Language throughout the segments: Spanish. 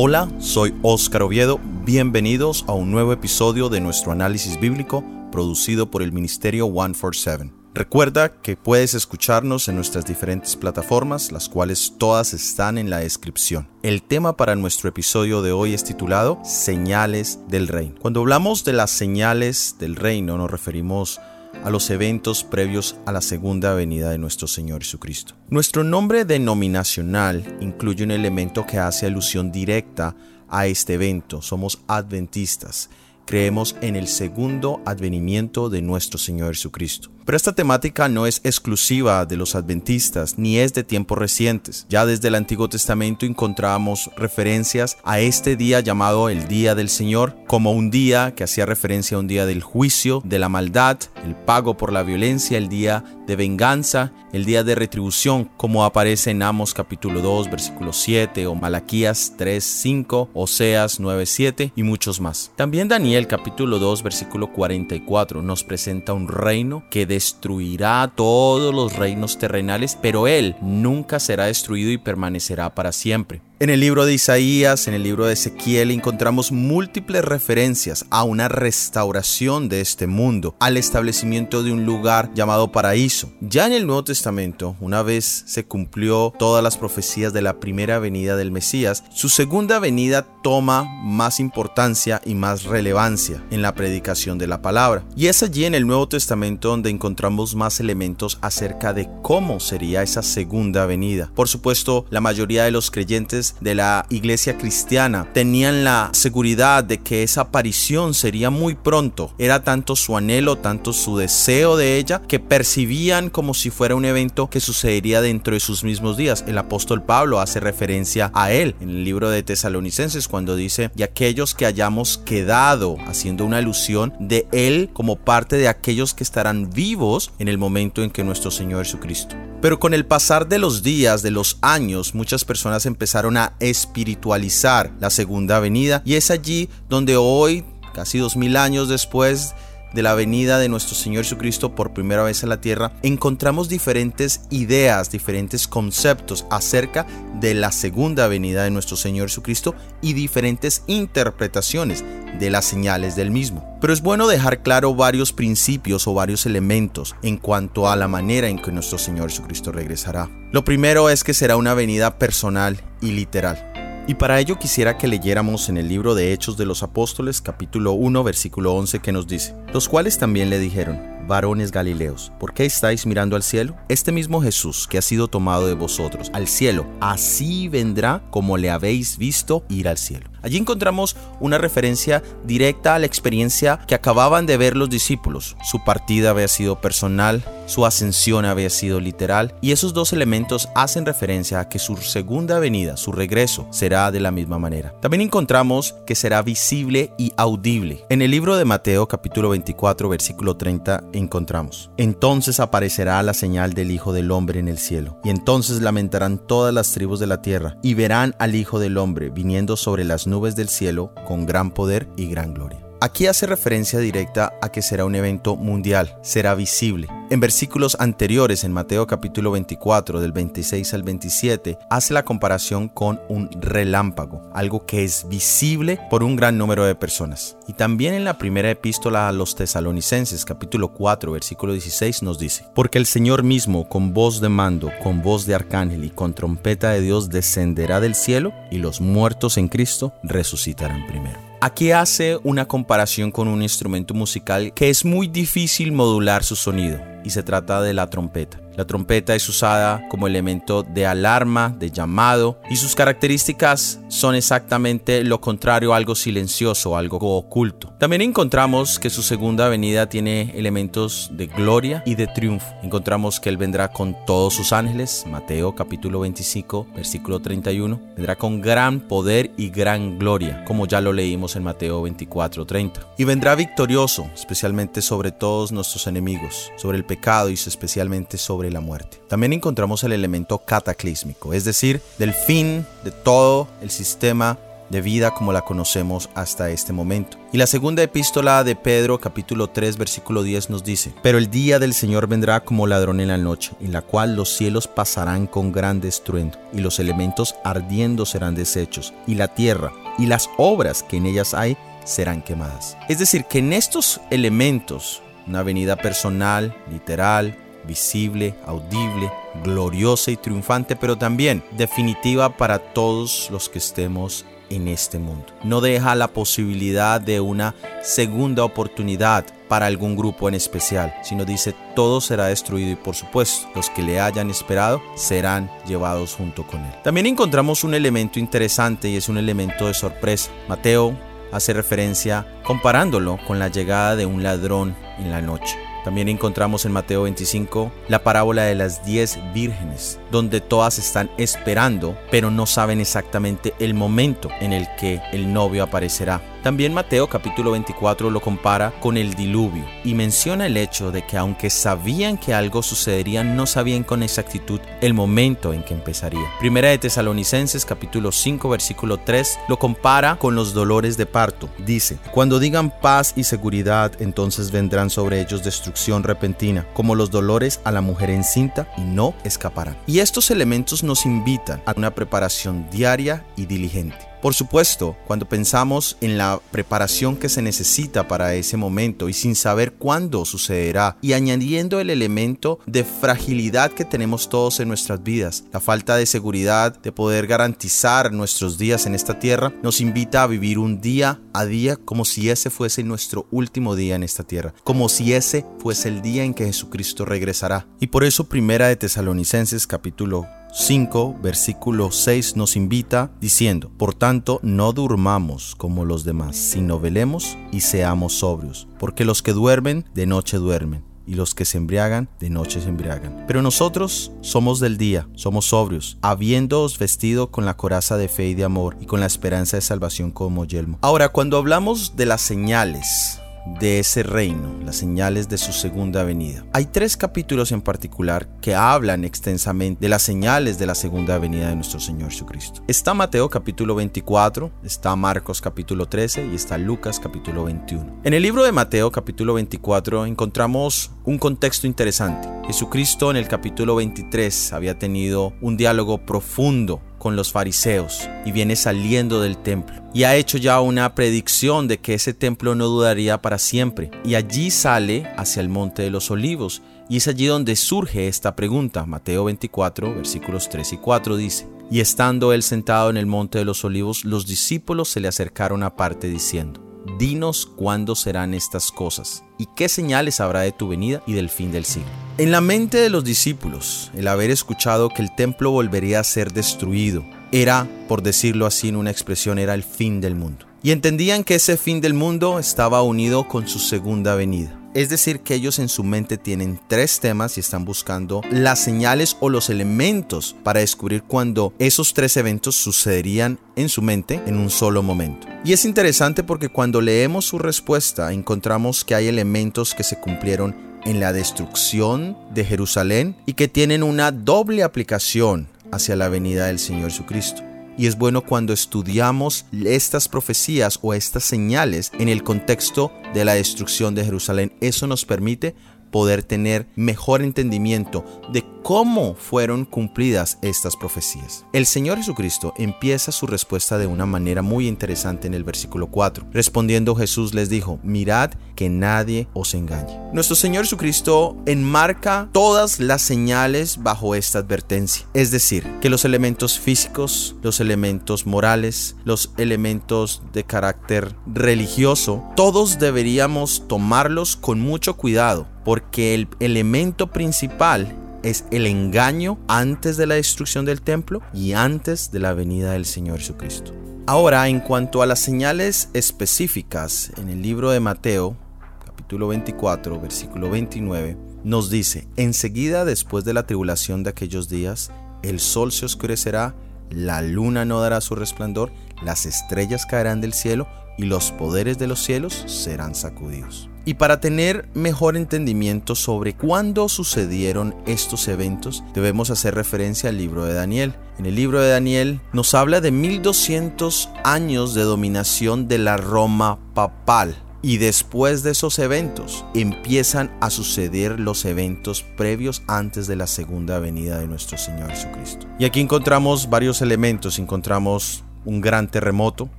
Hola, soy Óscar Oviedo. Bienvenidos a un nuevo episodio de nuestro análisis bíblico producido por el Ministerio 147. Recuerda que puedes escucharnos en nuestras diferentes plataformas, las cuales todas están en la descripción. El tema para nuestro episodio de hoy es titulado Señales del Reino. Cuando hablamos de las señales del reino nos referimos a los eventos previos a la segunda venida de nuestro Señor Jesucristo. Nuestro nombre denominacional incluye un elemento que hace alusión directa a este evento. Somos adventistas. Creemos en el segundo advenimiento de nuestro Señor Jesucristo. Pero esta temática no es exclusiva de los adventistas ni es de tiempos recientes. Ya desde el Antiguo Testamento encontramos referencias a este día llamado el Día del Señor como un día que hacía referencia a un día del juicio, de la maldad, el pago por la violencia, el día de venganza, el día de retribución, como aparece en Amos capítulo 2, versículo 7 o Malaquías 3, 5, Oseas 9, 7 y muchos más. También Daniel capítulo 2, versículo 44 nos presenta un reino que de destruirá todos los reinos terrenales, pero Él nunca será destruido y permanecerá para siempre. En el libro de Isaías, en el libro de Ezequiel, encontramos múltiples referencias a una restauración de este mundo, al establecimiento de un lugar llamado paraíso. Ya en el Nuevo Testamento, una vez se cumplió todas las profecías de la primera venida del Mesías, su segunda venida toma más importancia y más relevancia en la predicación de la palabra. Y es allí en el Nuevo Testamento donde encontramos más elementos acerca de cómo sería esa segunda venida. Por supuesto, la mayoría de los creyentes de la iglesia cristiana tenían la seguridad de que esa aparición sería muy pronto. Era tanto su anhelo, tanto su deseo de ella, que percibían como si fuera un evento que sucedería dentro de sus mismos días. El apóstol Pablo hace referencia a él en el libro de Tesalonicenses cuando dice, y aquellos que hayamos quedado, haciendo una alusión de él como parte de aquellos que estarán vivos en el momento en que nuestro Señor Jesucristo. Pero con el pasar de los días, de los años, muchas personas empezaron espiritualizar la segunda venida y es allí donde hoy, casi dos mil años después de la venida de nuestro Señor Jesucristo por primera vez a la tierra, encontramos diferentes ideas, diferentes conceptos acerca de la segunda venida de nuestro Señor Jesucristo y diferentes interpretaciones de las señales del mismo. Pero es bueno dejar claro varios principios o varios elementos en cuanto a la manera en que nuestro Señor Jesucristo regresará. Lo primero es que será una venida personal y literal. Y para ello quisiera que leyéramos en el libro de Hechos de los Apóstoles capítulo 1 versículo 11 que nos dice, los cuales también le dijeron, varones Galileos, ¿por qué estáis mirando al cielo? Este mismo Jesús que ha sido tomado de vosotros al cielo, así vendrá como le habéis visto ir al cielo. Allí encontramos una referencia directa a la experiencia que acababan de ver los discípulos. Su partida había sido personal, su ascensión había sido literal, y esos dos elementos hacen referencia a que su segunda venida, su regreso, será de la misma manera. También encontramos que será visible y audible. En el libro de Mateo capítulo 24 versículo 30 encontramos, entonces aparecerá la señal del Hijo del Hombre en el cielo, y entonces lamentarán todas las tribus de la tierra, y verán al Hijo del Hombre viniendo sobre las nubes del cielo con gran poder y gran gloria. Aquí hace referencia directa a que será un evento mundial, será visible. En versículos anteriores, en Mateo capítulo 24, del 26 al 27, hace la comparación con un relámpago, algo que es visible por un gran número de personas. Y también en la primera epístola a los tesalonicenses, capítulo 4, versículo 16, nos dice, porque el Señor mismo, con voz de mando, con voz de arcángel y con trompeta de Dios, descenderá del cielo, y los muertos en Cristo resucitarán primero. Aquí hace una comparación con un instrumento musical que es muy difícil modular su sonido y se trata de la trompeta. La trompeta es usada como elemento de alarma, de llamado, y sus características son exactamente lo contrario algo silencioso, algo oculto. También encontramos que su segunda venida tiene elementos de gloria y de triunfo. Encontramos que Él vendrá con todos sus ángeles, Mateo capítulo 25, versículo 31, vendrá con gran poder y gran gloria, como ya lo leímos en Mateo 24, 30. Y vendrá victorioso, especialmente sobre todos nuestros enemigos, sobre el pecado y especialmente sobre la muerte. También encontramos el elemento cataclísmico, es decir, del fin de todo el sistema de vida como la conocemos hasta este momento. Y la segunda epístola de Pedro capítulo 3 versículo 10 nos dice, Pero el día del Señor vendrá como ladrón en la noche, en la cual los cielos pasarán con gran estruendo, y los elementos ardiendo serán deshechos, y la tierra y las obras que en ellas hay serán quemadas. Es decir, que en estos elementos, una venida personal, literal, visible, audible, gloriosa y triunfante, pero también definitiva para todos los que estemos en este mundo. No deja la posibilidad de una segunda oportunidad para algún grupo en especial, sino dice todo será destruido y por supuesto los que le hayan esperado serán llevados junto con él. También encontramos un elemento interesante y es un elemento de sorpresa. Mateo hace referencia comparándolo con la llegada de un ladrón en la noche. También encontramos en Mateo 25 la parábola de las diez vírgenes, donde todas están esperando, pero no saben exactamente el momento en el que el novio aparecerá. También Mateo capítulo 24 lo compara con el diluvio y menciona el hecho de que aunque sabían que algo sucedería, no sabían con exactitud el momento en que empezaría. Primera de Tesalonicenses capítulo 5 versículo 3 lo compara con los dolores de parto. Dice, cuando digan paz y seguridad, entonces vendrán sobre ellos destrucción repentina, como los dolores a la mujer encinta y no escaparán. Estos elementos nos invitan a una preparación diaria y diligente. Por supuesto, cuando pensamos en la preparación que se necesita para ese momento y sin saber cuándo sucederá y añadiendo el elemento de fragilidad que tenemos todos en nuestras vidas, la falta de seguridad de poder garantizar nuestros días en esta tierra, nos invita a vivir un día a día como si ese fuese nuestro último día en esta tierra, como si ese fuese el día en que Jesucristo regresará. Y por eso Primera de Tesalonicenses capítulo 5, versículo 6 nos invita diciendo, Por tanto, no durmamos como los demás, sino velemos y seamos sobrios, porque los que duermen, de noche duermen, y los que se embriagan, de noche se embriagan. Pero nosotros somos del día, somos sobrios, habiéndoos vestido con la coraza de fe y de amor, y con la esperanza de salvación como yelmo. Ahora, cuando hablamos de las señales, de ese reino, las señales de su segunda venida. Hay tres capítulos en particular que hablan extensamente de las señales de la segunda venida de nuestro Señor Jesucristo. Está Mateo capítulo 24, está Marcos capítulo 13 y está Lucas capítulo 21. En el libro de Mateo capítulo 24 encontramos un contexto interesante. Jesucristo en el capítulo 23 había tenido un diálogo profundo con los fariseos y viene saliendo del templo. Y ha hecho ya una predicción de que ese templo no dudaría para siempre. Y allí sale hacia el monte de los olivos. Y es allí donde surge esta pregunta. Mateo 24, versículos 3 y 4 dice, Y estando él sentado en el monte de los olivos, los discípulos se le acercaron aparte diciendo, Dinos cuándo serán estas cosas y qué señales habrá de tu venida y del fin del siglo. En la mente de los discípulos, el haber escuchado que el templo volvería a ser destruido era, por decirlo así en una expresión, era el fin del mundo. Y entendían que ese fin del mundo estaba unido con su segunda venida. Es decir, que ellos en su mente tienen tres temas y están buscando las señales o los elementos para descubrir cuándo esos tres eventos sucederían en su mente en un solo momento. Y es interesante porque cuando leemos su respuesta encontramos que hay elementos que se cumplieron en la destrucción de Jerusalén y que tienen una doble aplicación hacia la venida del Señor Jesucristo y es bueno cuando estudiamos estas profecías o estas señales en el contexto de la destrucción de Jerusalén. Eso nos permite poder tener mejor entendimiento de cómo fueron cumplidas estas profecías. El Señor Jesucristo empieza su respuesta de una manera muy interesante en el versículo 4. Respondiendo Jesús les dijo, mirad que nadie os engañe. Nuestro Señor Jesucristo enmarca todas las señales bajo esta advertencia. Es decir, que los elementos físicos, los elementos morales, los elementos de carácter religioso, todos deberíamos tomarlos con mucho cuidado porque el elemento principal es el engaño antes de la destrucción del templo y antes de la venida del Señor Jesucristo. Ahora, en cuanto a las señales específicas, en el libro de Mateo, capítulo 24, versículo 29, nos dice, enseguida después de la tribulación de aquellos días, el sol se oscurecerá, la luna no dará su resplandor, las estrellas caerán del cielo y los poderes de los cielos serán sacudidos. Y para tener mejor entendimiento sobre cuándo sucedieron estos eventos, debemos hacer referencia al libro de Daniel. En el libro de Daniel nos habla de 1200 años de dominación de la Roma papal. Y después de esos eventos empiezan a suceder los eventos previos antes de la segunda venida de nuestro Señor Jesucristo. Y aquí encontramos varios elementos. Encontramos un gran terremoto,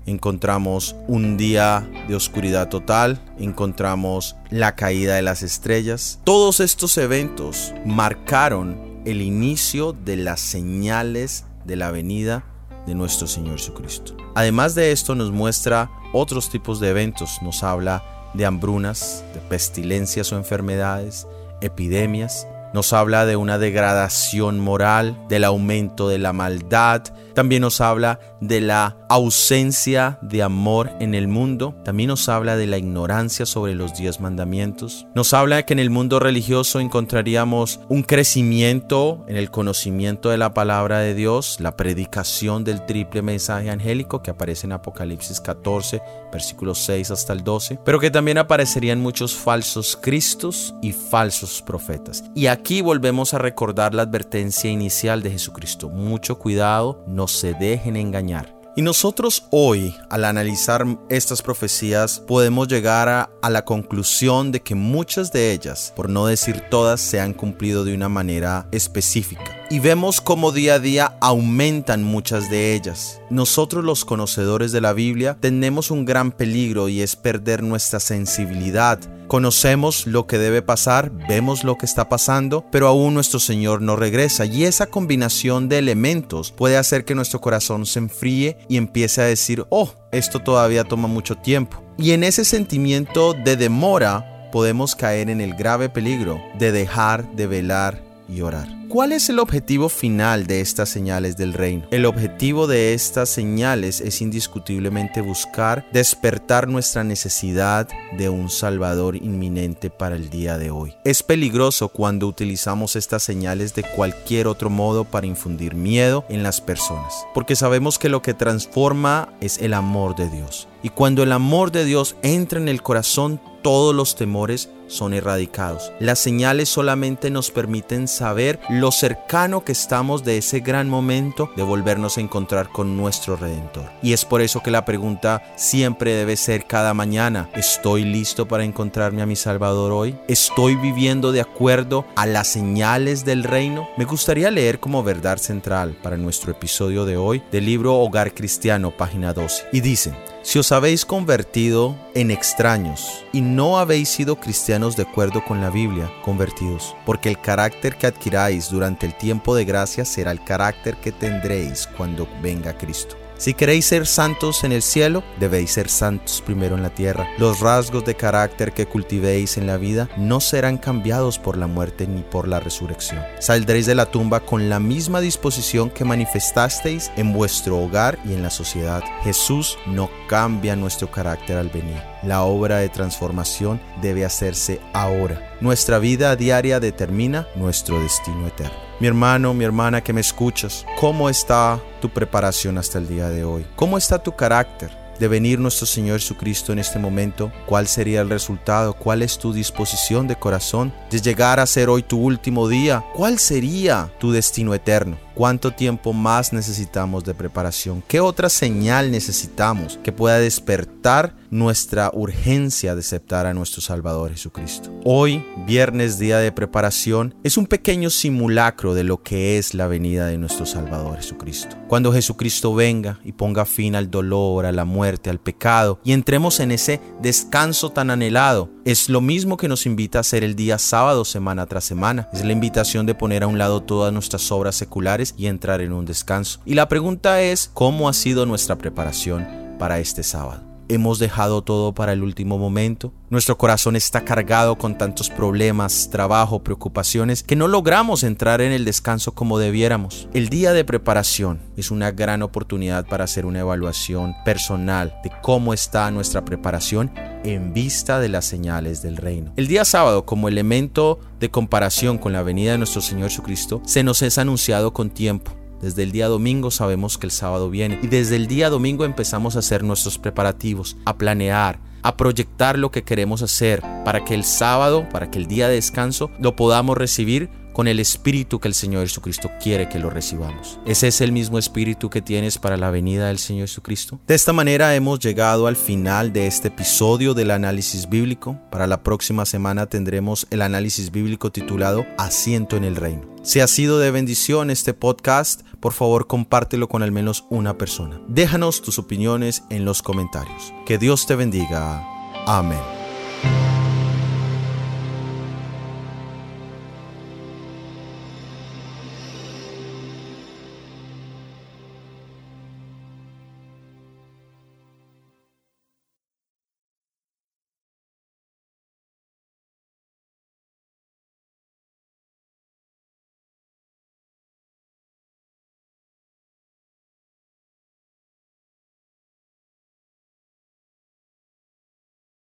encontramos un día de oscuridad total, encontramos la caída de las estrellas. Todos estos eventos marcaron el inicio de las señales de la venida de nuestro Señor Jesucristo. Además de esto nos muestra otros tipos de eventos, nos habla de hambrunas, de pestilencias o enfermedades, epidemias, nos habla de una degradación moral, del aumento de la maldad, también nos habla de la ausencia de amor en el mundo, también nos habla de la ignorancia sobre los diez mandamientos, nos habla de que en el mundo religioso encontraríamos un crecimiento en el conocimiento de la palabra de Dios, la predicación del triple mensaje angélico que aparece en Apocalipsis 14, versículos 6 hasta el 12, pero que también aparecerían muchos falsos cristos y falsos profetas. Y aquí volvemos a recordar la advertencia inicial de Jesucristo, mucho cuidado, no se dejen engañar. Y nosotros hoy, al analizar estas profecías, podemos llegar a, a, la conclusión de que muchas de ellas, por no decir todas, se han cumplido de una manera específica. Y vemos cómo día a día aumentan muchas de ellas. Nosotros los conocedores de la Biblia tenemos un gran peligro y es perder nuestra sensibilidad Conocemos lo que debe pasar, vemos lo que está pasando, pero aún nuestro Señor no regresa y esa combinación de elementos puede hacer que nuestro corazón se enfríe y empiece a decir, oh, esto todavía toma mucho tiempo. Y en ese sentimiento de demora podemos caer en el grave peligro de dejar de velar y orar. ¿Cuál es el objetivo final de estas señales del reino? El objetivo de estas señales es indiscutiblemente buscar despertar nuestra necesidad de un Salvador inminente para el día de hoy. Es peligroso cuando utilizamos estas señales de cualquier otro modo para infundir miedo en las personas, porque sabemos que lo que transforma es el amor de Dios. Y cuando el amor de Dios entra en el corazón, todos los temores son erradicados. Las señales solamente nos permiten saber lo cercano que estamos de ese gran momento de volvernos a encontrar con nuestro Redentor. Y es por eso que la pregunta siempre debe ser cada mañana, ¿estoy listo para encontrarme a mi Salvador hoy? ¿Estoy viviendo de acuerdo a las señales del reino? Me gustaría leer como verdad central para nuestro episodio de hoy del libro Hogar Cristiano, página 12. Y dice, si os habéis convertido en extraños y no habéis sido cristianos de acuerdo con la Biblia, convertidos, porque el carácter que adquiráis durante el tiempo de gracia será el carácter que tendréis cuando venga Cristo. Si queréis ser santos en el cielo, debéis ser santos primero en la tierra. Los rasgos de carácter que cultivéis en la vida no serán cambiados por la muerte ni por la resurrección. Saldréis de la tumba con la misma disposición que manifestasteis en vuestro hogar y en la sociedad. Jesús no cambia nuestro carácter al venir. La obra de transformación debe hacerse ahora. Nuestra vida diaria determina nuestro destino eterno. Mi hermano, mi hermana que me escuchas, ¿cómo está tu preparación hasta el día de hoy? ¿Cómo está tu carácter? de venir nuestro Señor Jesucristo en este momento, ¿cuál sería el resultado? ¿Cuál es tu disposición de corazón de llegar a ser hoy tu último día? ¿Cuál sería tu destino eterno? ¿Cuánto tiempo más necesitamos de preparación? ¿Qué otra señal necesitamos que pueda despertar nuestra urgencia de aceptar a nuestro Salvador Jesucristo? Hoy, viernes, día de preparación, es un pequeño simulacro de lo que es la venida de nuestro Salvador Jesucristo. Cuando Jesucristo venga y ponga fin al dolor, a la muerte, al pecado y entremos en ese descanso tan anhelado, es lo mismo que nos invita a hacer el día sábado semana tras semana. Es la invitación de poner a un lado todas nuestras obras seculares y entrar en un descanso. Y la pregunta es, ¿cómo ha sido nuestra preparación para este sábado? Hemos dejado todo para el último momento. Nuestro corazón está cargado con tantos problemas, trabajo, preocupaciones, que no logramos entrar en el descanso como debiéramos. El día de preparación es una gran oportunidad para hacer una evaluación personal de cómo está nuestra preparación en vista de las señales del reino. El día sábado, como elemento de comparación con la venida de nuestro Señor Jesucristo, se nos es anunciado con tiempo. Desde el día domingo sabemos que el sábado viene y desde el día domingo empezamos a hacer nuestros preparativos, a planear, a proyectar lo que queremos hacer para que el sábado, para que el día de descanso lo podamos recibir con el espíritu que el Señor Jesucristo quiere que lo recibamos. ¿Ese es el mismo espíritu que tienes para la venida del Señor Jesucristo? De esta manera hemos llegado al final de este episodio del análisis bíblico. Para la próxima semana tendremos el análisis bíblico titulado Asiento en el Reino. Si ha sido de bendición este podcast, por favor compártelo con al menos una persona. Déjanos tus opiniones en los comentarios. Que Dios te bendiga. Amén.